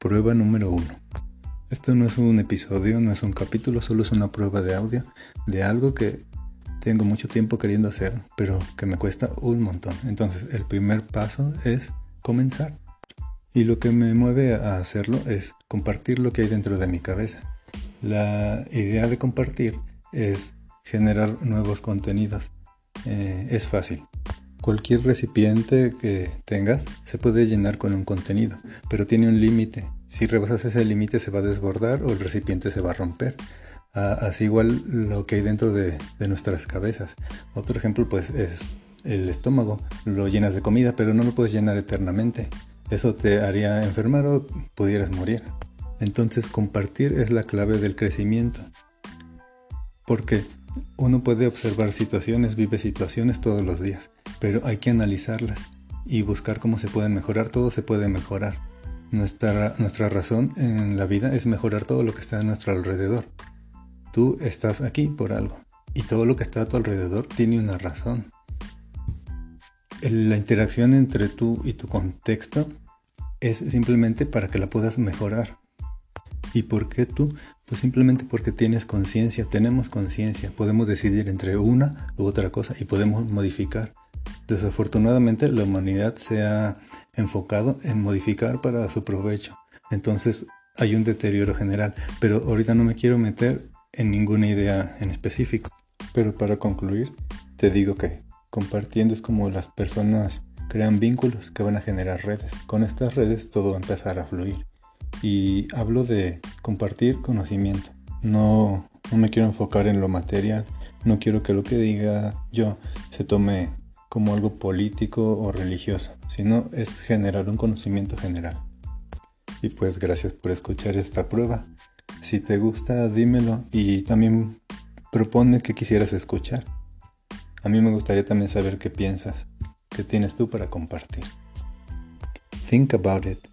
Prueba número 1. Esto no es un episodio, no es un capítulo, solo es una prueba de audio de algo que tengo mucho tiempo queriendo hacer, pero que me cuesta un montón. Entonces, el primer paso es comenzar. Y lo que me mueve a hacerlo es compartir lo que hay dentro de mi cabeza. La idea de compartir es generar nuevos contenidos. Eh, es fácil. Cualquier recipiente que tengas se puede llenar con un contenido, pero tiene un límite. Si rebasas ese límite se va a desbordar o el recipiente se va a romper. así igual lo que hay dentro de, de, nuestras cabezas. Otro ejemplo pues es el estómago. Lo llenas de comida, pero no lo puedes llenar eternamente. Eso te haría enfermar o pudieras morir. Entonces compartir es la clave del crecimiento. Porque uno puede observar situaciones, vive situaciones todos los días pero hay que analizarlas y buscar cómo se pueden mejorar. Todo se puede mejorar. Nuestra, nuestra razón en la vida es mejorar todo lo que está a nuestro alrededor. Tú estás aquí por algo y todo lo que está a tu alrededor tiene una razón. La interacción entre tú y tu contexto es simplemente para que la puedas mejorar. ¿Y por qué tú? Pues simplemente porque tienes conciencia, tenemos conciencia, podemos decidir entre una u otra cosa y podemos modificar. Desafortunadamente la humanidad se ha enfocado en modificar para su provecho. Entonces hay un deterioro general, pero ahorita no me quiero meter en ninguna idea en específico. Pero para concluir, te digo que compartiendo es como las personas crean vínculos que van a generar redes. Con estas redes todo va a empezar a fluir. Y hablo de compartir conocimiento. No, no me quiero enfocar en lo material. No quiero que lo que diga yo se tome como algo político o religioso, sino es generar un conocimiento general. Y pues gracias por escuchar esta prueba. Si te gusta, dímelo y también propone que quisieras escuchar. A mí me gustaría también saber qué piensas, qué tienes tú para compartir. Think about it.